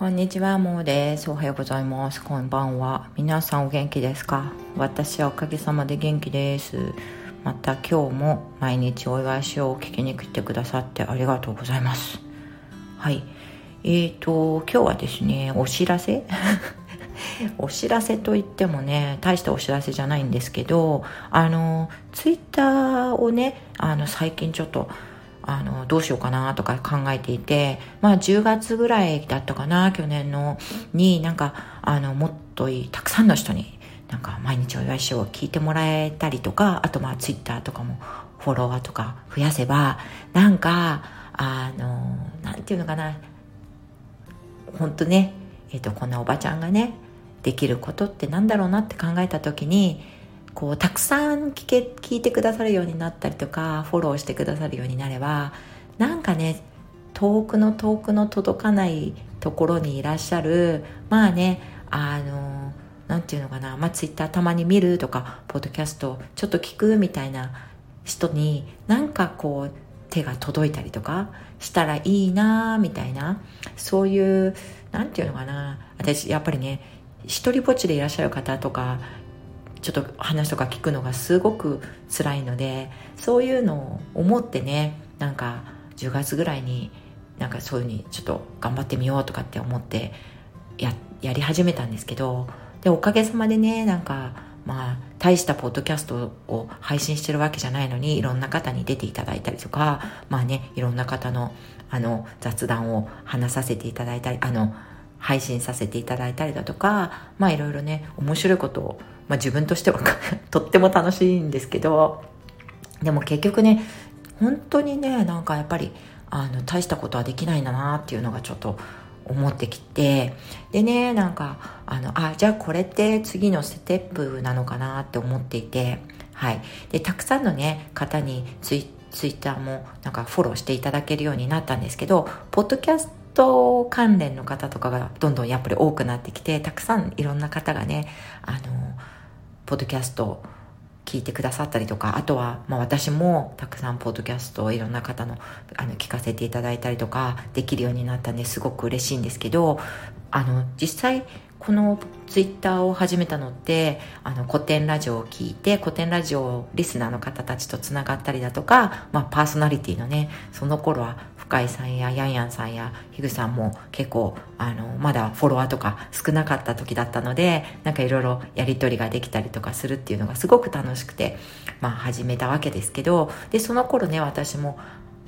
こんにちは、もうです。おはようございます。こんばんは。皆さんお元気ですか？私はおかげさまで元気です。また今日も毎日お祝いしようを聞きに来てくださってありがとうございます。はい。えーと、今日はですね、お知らせ？お知らせといってもね、大したお知らせじゃないんですけど、あの、ツイッターをね、あの、最近ちょっと、あの、どうしようかなとか考えていて、まあ10月ぐらいだったかな、去年の、になんか、あの、もっといい、たくさんの人に、なんか毎日お祝いしよう聞いてもらえたりとか、あとまあツイッターとかもフォロワーとか増やせば、なんか、あの、なんていうのかな、本当ね、えっ、ー、と、こんなおばちゃんがね、できることってなんだろうなって考えた時に、こうたくさん聞け聞いてくださるようになったりとかフォローしてくださるようになればなんかね遠くの遠くの届かないところにいらっしゃるまあねあのなんていうのかな、まあ、ツイッターたまに見るとかポッドキャストちょっと聞くみたいな人になんかこう手が届いたりとかしたらいいなみたいなそういうなんていうのかな私やっぱりね一人ぼっちでいらっしゃる方とかちょっと話とか聞くのがすごく辛いのでそういうのを思ってねなんか10月ぐらいになんかそういうふうにちょっと頑張ってみようとかって思ってややり始めたんですけどでおかげさまでねなんかまあ大したポッドキャストを配信してるわけじゃないのにいろんな方に出ていただいたりとかまあねいろんな方のあの雑談を話させていただいたりあの配信させていただいたりだとかまあいろいろね面白いことをまあ、自分としてはとっても楽しいんですけどでも結局ね本当にねなんかやっぱりあの大したことはできないんだなっていうのがちょっと思ってきてでねなんかあのあじゃあこれって次のステップなのかなって思っていてはい。でたくさんのね方にツイツイッターもなんかフォローしていただけるようになったんですけどポッドキャスト関連の方とかがどんどんやっぱり多くなってきてたくさんいろんな方がねあのポッドキャストを聞いてくださったりとかあとは、まあ、私もたくさんポッドキャストをいろんな方のあの聞かせていただいたりとかできるようになったんですごく嬉しいんですけどあの実際このツイッターを始めたのってあの古典ラジオを聞いて古典ラジオリスナーの方たちとつながったりだとか、まあ、パーソナリティのねその頃は深井さんやヤンヤンさんやヒグさんも結構あのまだフォロワーとか少なかった時だったのでなんかいろいろやり取りができたりとかするっていうのがすごく楽しくて、まあ、始めたわけですけどでその頃ね私も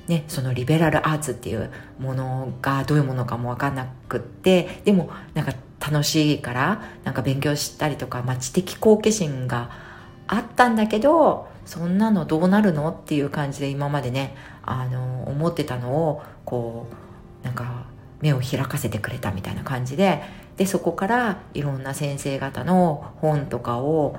ね、そのリベラルアーツっていうものがどういうものかも分かんなくってでもなんか楽しいからなんか勉強したりとか、まあ、知的好奇心があったんだけどそんなのどうなるの？っていう感じで今までねあの思ってたのをこうなんか目を開かせてくれたみたいな感じででそこからいろんな先生方の本とかを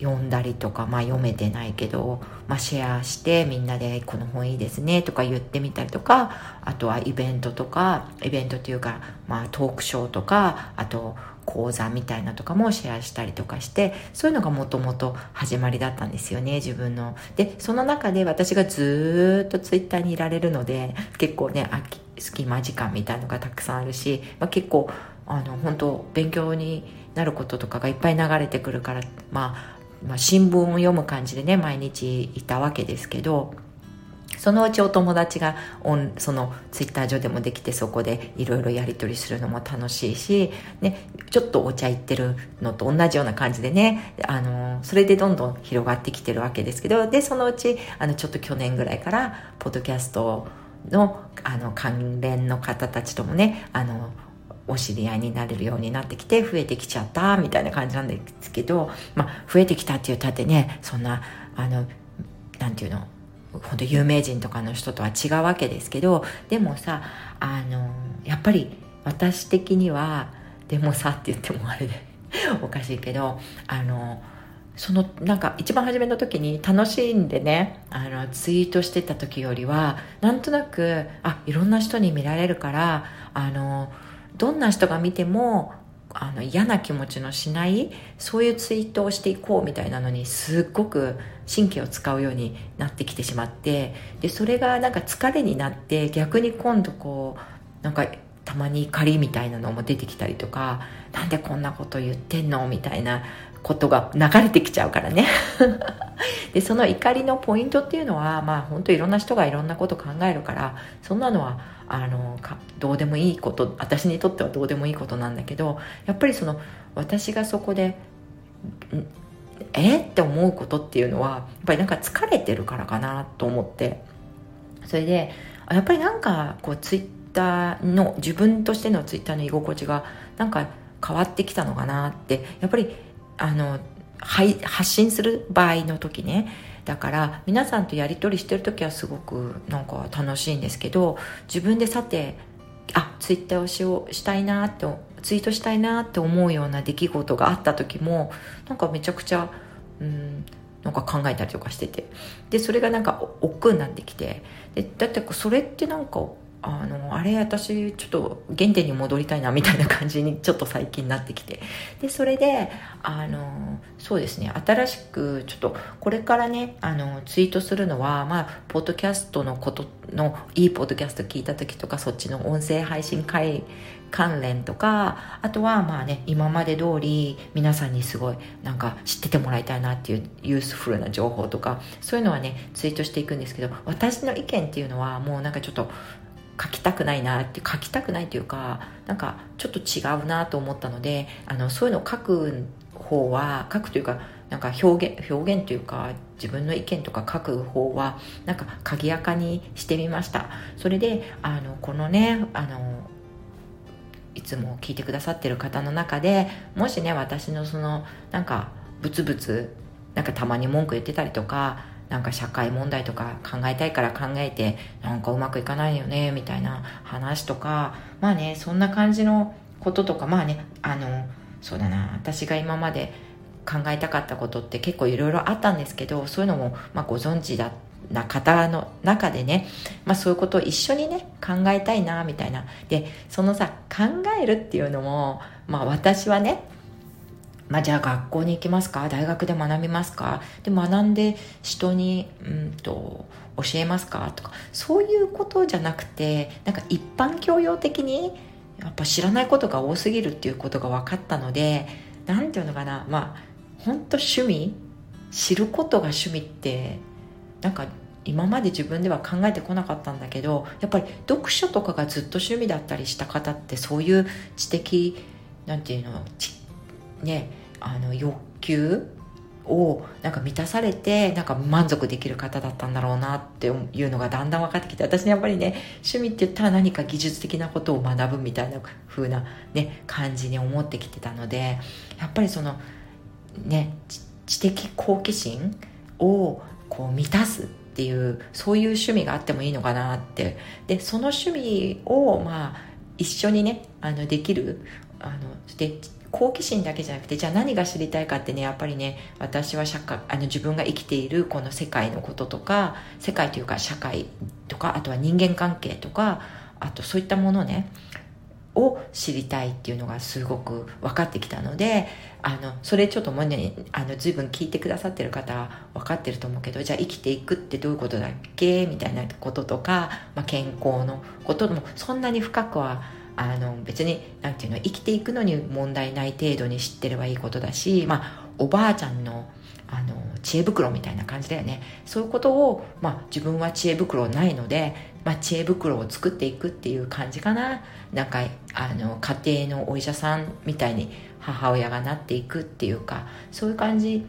読んだりとか、まあ、読めてないけど、まあ、シェアしてみんなでこの本いいですねとか言ってみたりとかあとはイベントとかイベントというか、まあ、トークショーとかあと講座みたいなとかもシェアしたりとかしてそういうのがもともと始まりだったんですよね自分の。でその中で私がずっとツイッターにいられるので結構ね隙間時間みたいのがたくさんあるし、まあ、結構あの本当勉強になることとかがいっぱい流れてくるからまあまあ、新聞を読む感じでね毎日いたわけですけどそのうちお友達がオンそのツイッター上でもできてそこでいろいろやり取りするのも楽しいし、ね、ちょっとお茶行ってるのと同じような感じでねあのそれでどんどん広がってきてるわけですけどでそのうちあのちょっと去年ぐらいからポッドキャストのあの関連の方たちともねあのお知り合いになれるようになってきて増えてきちゃったみたいな感じなんですけど、まあ、増えてきたって言ったってねそんなあのなんていうの本当有名人とかの人とは違うわけですけどでもさあのやっぱり私的にはでもさって言ってもあれでおかしいけどあのそのなんか一番初めの時に楽しんでねあのツイートしてた時よりはなんとなくあいろんな人に見られるからあのどんな人が見てもあの嫌な気持ちのしないそういうツイートをしていこうみたいなのにすっごく神経を使うようになってきてしまってでそれがなんか疲れになって逆に今度こうなんかたまに怒りみたいなのも出てきたりとかなんでこんなこと言ってんのみたいなことが流れてきちゃうからね。でその怒りのポイントっていうのはまあ本当いろんな人がいろんなこと考えるからそんなのはあのどうでもいいこと私にとってはどうでもいいことなんだけどやっぱりその私がそこでえ？って思うことっていうのはやっぱりなんか疲れてるからかなと思って。それでやっぱりなんかこうツイッターの自分としてのツイッターの居心地がなんか変わってきたのかなってやっぱりあの発信する場合の時ね。だから皆さんとやり取りしてる時はすごくなんか楽しいんですけど自分でさてあツイッターをしようしたいなってツイートしたいなって思うような出来事があった時もなんかめちゃくちゃうんなんか考えたりとかしてて。でそれがなんか億劫になってきて。でだってそれってなんかあのあれ私ちょっと原点に戻りたいなみたいな感じにちょっと最近なってきて。でそれであのそうですね新しくちょっとこれからねあのツイートするのはまあポッドキャストのことのいいポッドキャスト聞いた時とかそっちの音声配信会関連とかあとはまあね今まで通り皆さんにすごいなんか知っててもらいたいなっていうユースフルな情報とかそういうのはねツイートしていくんですけど私の意見っていうのはもうなんかちょっと書きたくないなって書きたくないというかなんかちょっと違うなと思ったのであのそういうのを書く方は書くというかなんか表現表現というか自分の意見とか書く方はなんか鍵やかにしてみました。それであのこのねあのいつも聞いてくださってる方の中でもしね私のそのなんかブツブツなんかたまに文句言ってたりとかなんか社会問題とか考えたいから考えてなんかうまくいかないよねみたいな話とかまあねそんな感じのこととかまあねあのそうだな私が今まで考えたかったことって結構いろいろあったんですけどそういうのも、まあ、ご存知だな方の中でね、まあ、そういうことを一緒にね考えたいなみたいな。でそのさ考えるっていうのも、まあ、私はねまあ、じゃあ学校に行きますか？大学で学びますか？で学んで人にうんと教えますか？とかそういうことじゃなくてなんか一般教養的にやっぱ知らないことが多すぎるっていうことが分かったので何て言うのかな？まあ本当趣味？知ることが趣味ってなんか今まで自分では考えてこなかったんだけどやっぱり読書とかがずっと趣味だったりした方ってそういう知的なんていうの？ねあの欲求をなんか満たされてなんか満足できる方だったんだろうなっていうのがだんだん分かってきて私やっぱりね趣味って言ったら何か技術的なことを学ぶみたいな風なね感じに思ってきてたのでやっぱりそのね知的好奇心をこう満たすっていうそういう趣味があってもいいのかなって。でその趣味をまあ一緒にねあのできるあので好奇心だけじゃなくてじゃあ何が知りたいかってねやっぱりね私は社会あの自分が生きているこの世界のこととか世界というか社会とかあとは人間関係とかあとそういったものねを知りたいっていうのがすごく分かってきたのであのそれちょっともうねあの随分聞いてくださってる方は分かってると思うけどじゃあ生きていくってどういうことだっけ？みたいなこととか、まあ、健康のこともそんなに深くはあの別に何て言うの生きていくのに問題ない程度に知ってればいいことだし、まあ、おばあちゃんのあの知恵袋みたいな感じだよね。そういうことを、まあ、自分は知恵袋ないので、まあ、知恵袋を作っていくっていう感じかな。なんかあの家庭のお医者さんみたいに母親がなっていくっていうかそういう感じ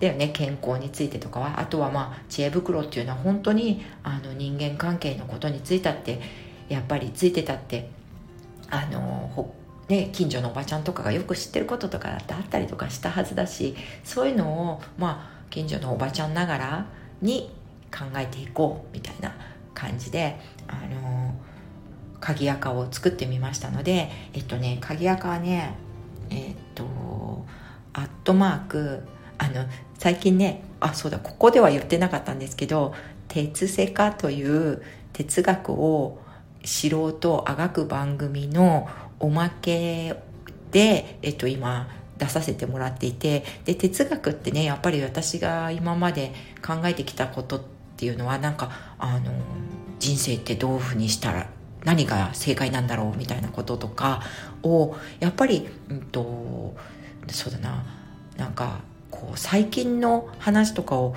だよね。健康についてとかは。あとはまあ知恵袋っていうのは本当にあの人間関係のことについたってやっぱりついてたってあのね、近所のおばちゃんとかがよく知ってることとかだってあったりとかしたはずだしそういうのを、まあ、近所のおばちゃんながらに考えていこうみたいな感じであの鍵垢を作ってみましたのでえっとね鍵垢はねえっとアットマークあの最近ねあそうだここでは言ってなかったんですけど鉄セカという哲学を素人あがく番組のおまけで、えっと、今出させてもらっていてで哲学ってねやっぱり私が今まで考えてきたことっていうのはなんかあの人生ってどういうふうにしたら何が正解なんだろうみたいなこととかをやっぱり、うんと、そうだななんかこう最近の話とかを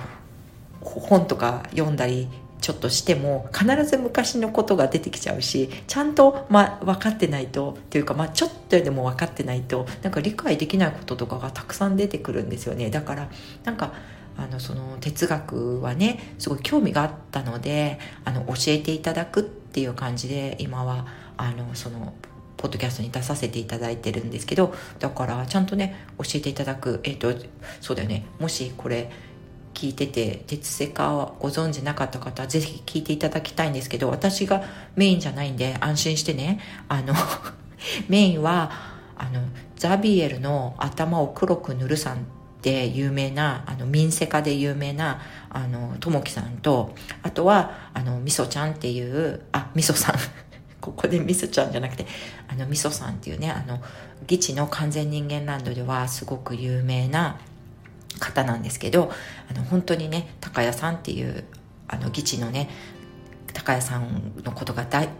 本とか読んだりちょっとしても必ず昔のことが出てきちゃうしちゃんと、ま、分かってないとっていうか、ま、ちょっとでも分かってないとなんか理解できないこととかがたくさん出てくるんですよね。だからなんかあのその哲学はねすごい興味があったのであの教えていただくっていう感じで今はあのそのポッドキャストに出させていただいてるんですけどだからちゃんとね教えていただく。えっ、ー、とそうだよね。もしこれ聞いてて鉄セカをご存知なかった方はぜひ聞いていただきたいんですけど私がメインじゃないんで安心してねあの メインはあのザビエルの頭を黒く塗るさんって有名なあの民生家で有名なあのともきさんとあとはあのみそちゃんっていうあみそさん。ここでみそちゃんじゃなくてあのみそさんっていうねあの義地の完全人間ランドではすごく有名な方なんですけどあの本当にね高谷さんっていうあの義地のね高谷さんのことが大好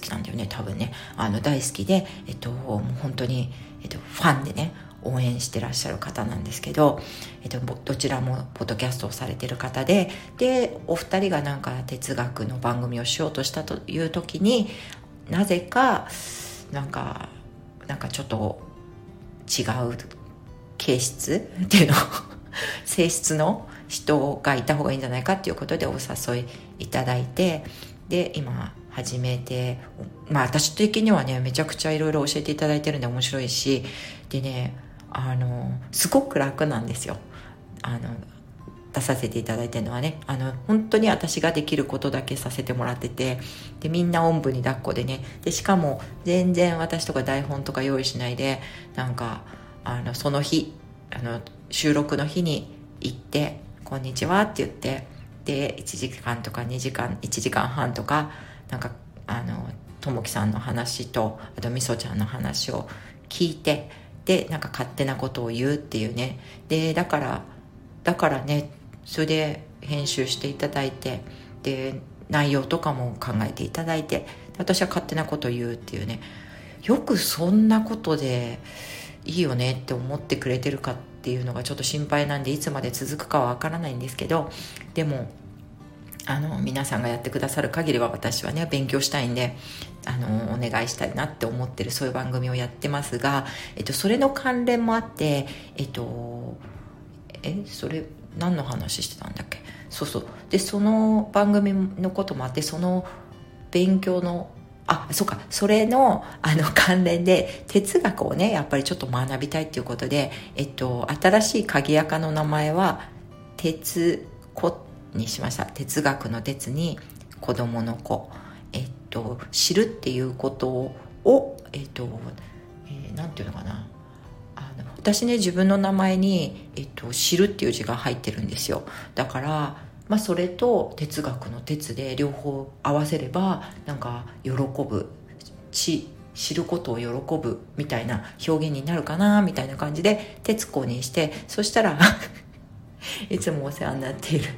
きなんだよね多分ね。あの大好きで、えっと、もう本当に、えっと、ファンでね応援してらっしゃる方なんですけど、えっと、どちらもポッドキャストをされてる方ででお二人がなんか哲学の番組をしようとしたという時になぜかなんかなんかちょっと違う形質っていうの 性質の人がいた方がいいんじゃないかっていうことでお誘いいただいてで今始めてまあ私的にはねめちゃくちゃいろいろ教えていただいてるんで面白いしでねあのすごく楽なんですよ。あの出させていただいてるのはね。あの本当に私ができることだけさせてもらっててでみんなおんぶに抱っこでね。でしかも全然私とか台本とか用意しないでなんかあのその日あの収録の日に行って「こんにちは」って言ってで1時間とか2時間1時間半とかなんかあのともきさんの話とあとみそちゃんの話を聞いてでなんか勝手なことを言うっていうね。でだからだからねそれで編集していただいてで内容とかも考えていただいて私は勝手なことを言うっていうね。よくそんなことでいいよねって思ってくれてるかっていうのがちょっと心配なんでいつまで続くかはわからないんですけどでもあの皆さんがやってくださる限りは私はね勉強したいんであのお願いしたいなって思ってるそういう番組をやってますが、えっと、それの関連もあってえっとえそれ何の話してたんだっけ？そうそう。でその番組のこともあってその勉強のあそうか。それのあの 関連で哲学をねやっぱりちょっと学びたいっていうことで、えっと、新しい鍵垢の名前は哲子にしました。哲学の哲に子供の子。えっと知るっていうことをえっと、えー、なんていうのかな。あの私ね自分の名前に、えっと、知るっていう字が入ってるんですよ。だからまあ、それと哲学の哲で両方合わせればなんか喜ぶ知知ることを喜ぶみたいな表現になるかなみたいな感じで「徹子」にしてそしたら いつもお世話になっている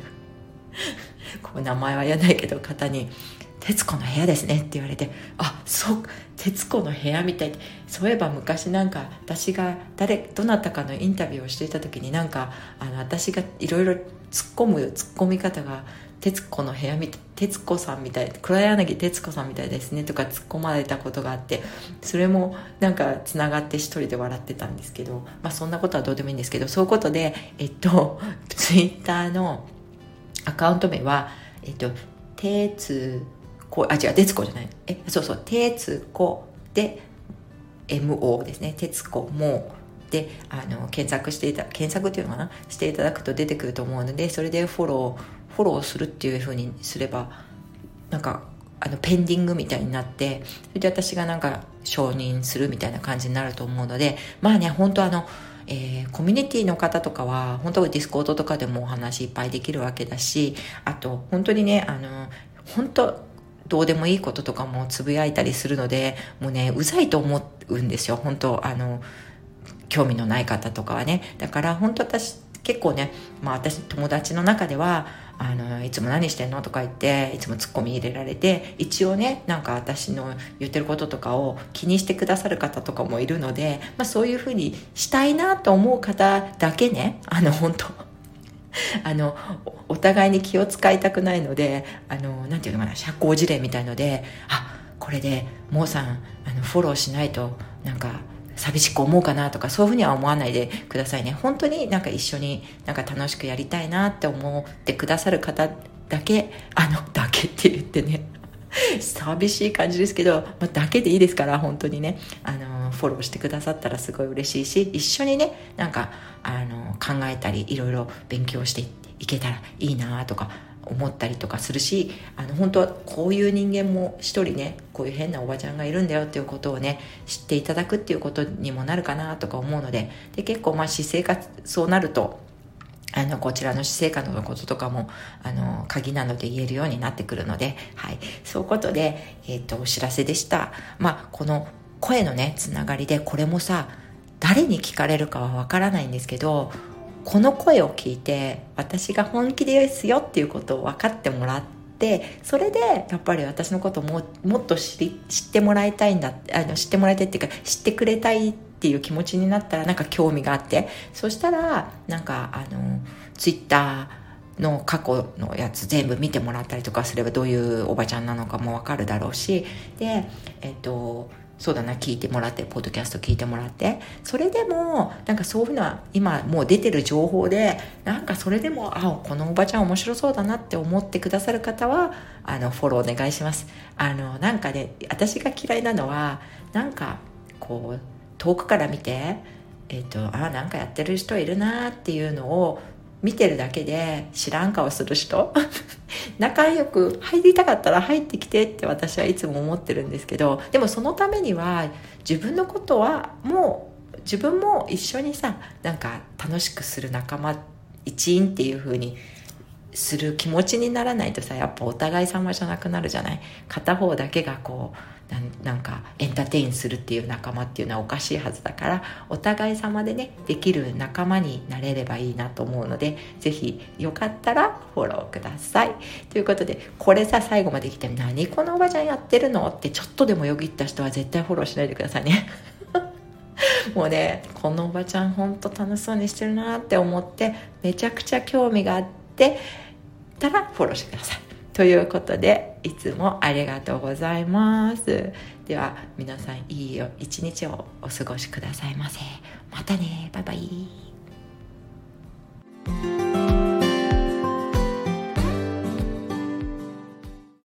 こう名前は言わないけど方に「徹子の部屋ですね」って言われて「あそう徹子の部屋」みたいそういえば昔なんか私が誰どなたかのインタビューをしていた時になんかあの私がいろいろ突っ込む突っ込み方が「徹子の部屋みたい徹子さんみたい黒柳徹子さんみたいですね」とか突っ込まれたことがあってそれもなんかつながって一人で笑ってたんですけどまあそんなことはどうでもいいんですけどそういうことでえっとツイッターのアカウント名はえっと「徹子」あ違う「徹子」じゃない。えそうそう「徹子」で MO ですね「徹子も」であの検索していた検索っていうのかな？していただくと出てくると思うのでそれでフォローフォローするっていうふうにすればなんかあのペンディングみたいになってそれで私がなんか承認するみたいな感じになると思うのでまあね本当あのえー、コミュニティの方とかは本当ディスコードとかでもお話いっぱいできるわけだしあと本当にねあの本当どうでもいいこととかもつぶやいたりするのでもうねうざいと思うんですよ。本当あの興味のない方とかはね。だから本当私結構ね、まあ、私友達の中ではあのいつも何してんのとか言っていつもツッコミ入れられて一応ねなんか私の言ってることとかを気にしてくださる方とかもいるので、まあ、そういうふうにしたいなと思う方だけねあの本当あのお互いに気を使いたくないのであのなんていうのかな社交辞令みたいのであこれでモーさんあのフォローしないとなんか寂しく思うかなとかそういうふうには思わないでくださいね。本当になんか一緒になんか楽しくやりたいなって思ってくださる方だけあのだけって言ってね。寂しい感じですけど、まあ、だけでいいですから本当にね。あのフォローしてくださったらすごい嬉しいし一緒にねなんかあの考えたりいろいろ勉強していけたらいいなとか思ったりとかするしあの本当はこういう人間も一人ねこういう変なおばちゃんがいるんだよっていうことをね知っていただくっていうことにもなるかなとか思うのでで結構まあ私生活そうなるとあの、こちらの私生活のこととかも、あの、鍵なので言えるようになってくるので、はい。そういうことで、えっ、ー、と、お知らせでした。まあ、この声のね、つながりで、これもさ、誰に聞かれるかはわからないんですけど、この声を聞いて私が本気ですよっていうことを分かってもらってそれでやっぱり私のことももっと知り知ってもらいたいんだあの知ってもらいたいっていうか知ってくれたいってていう気持ちになったらなんか興味があってそしたらなんかあのツイッターの過去のやつ全部見てもらったりとかすればどういうおばちゃんなのかもわかるだろうしでえっとそうだな聞いてもらってポッドキャスト聞いてもらってそれでもなんかそういうのは今もう出てる情報でなんかそれでもあこのおばちゃん面白そうだなって思ってくださる方はあのフォローお願いします。あのなんかね私が嫌いなのはなんかこう遠くから見てえっ、ー、とあなんかやってる人いるなっていうのを見てるだけで知らん顔する人 仲良く入りたかったら入ってきてって私はいつも思ってるんですけどでもそのためには自分のことはもう自分も一緒にさなんか楽しくする仲間一員っていう風にする気持ちにならないとさやっぱお互い様じゃなくなるじゃない。片方だけがこうなんかエンターテインするっていう仲間っていうのはおかしいはずだからお互い様でねできる仲間になれればいいなと思うので是非よかったらフォローください。ということでこれさ最後まで来て「何このおばちゃんやってるの?」ってちょっとでもよぎった人は絶対フォローしないでくださいね。もうねこのおばちゃんほんと楽しそうにしてるなって思ってめちゃくちゃ興味があってたらフォローしてください。ということでいつもありがとうございます。では皆さんいいよ一日をお過ごしくださいませ。またね。バイバイ。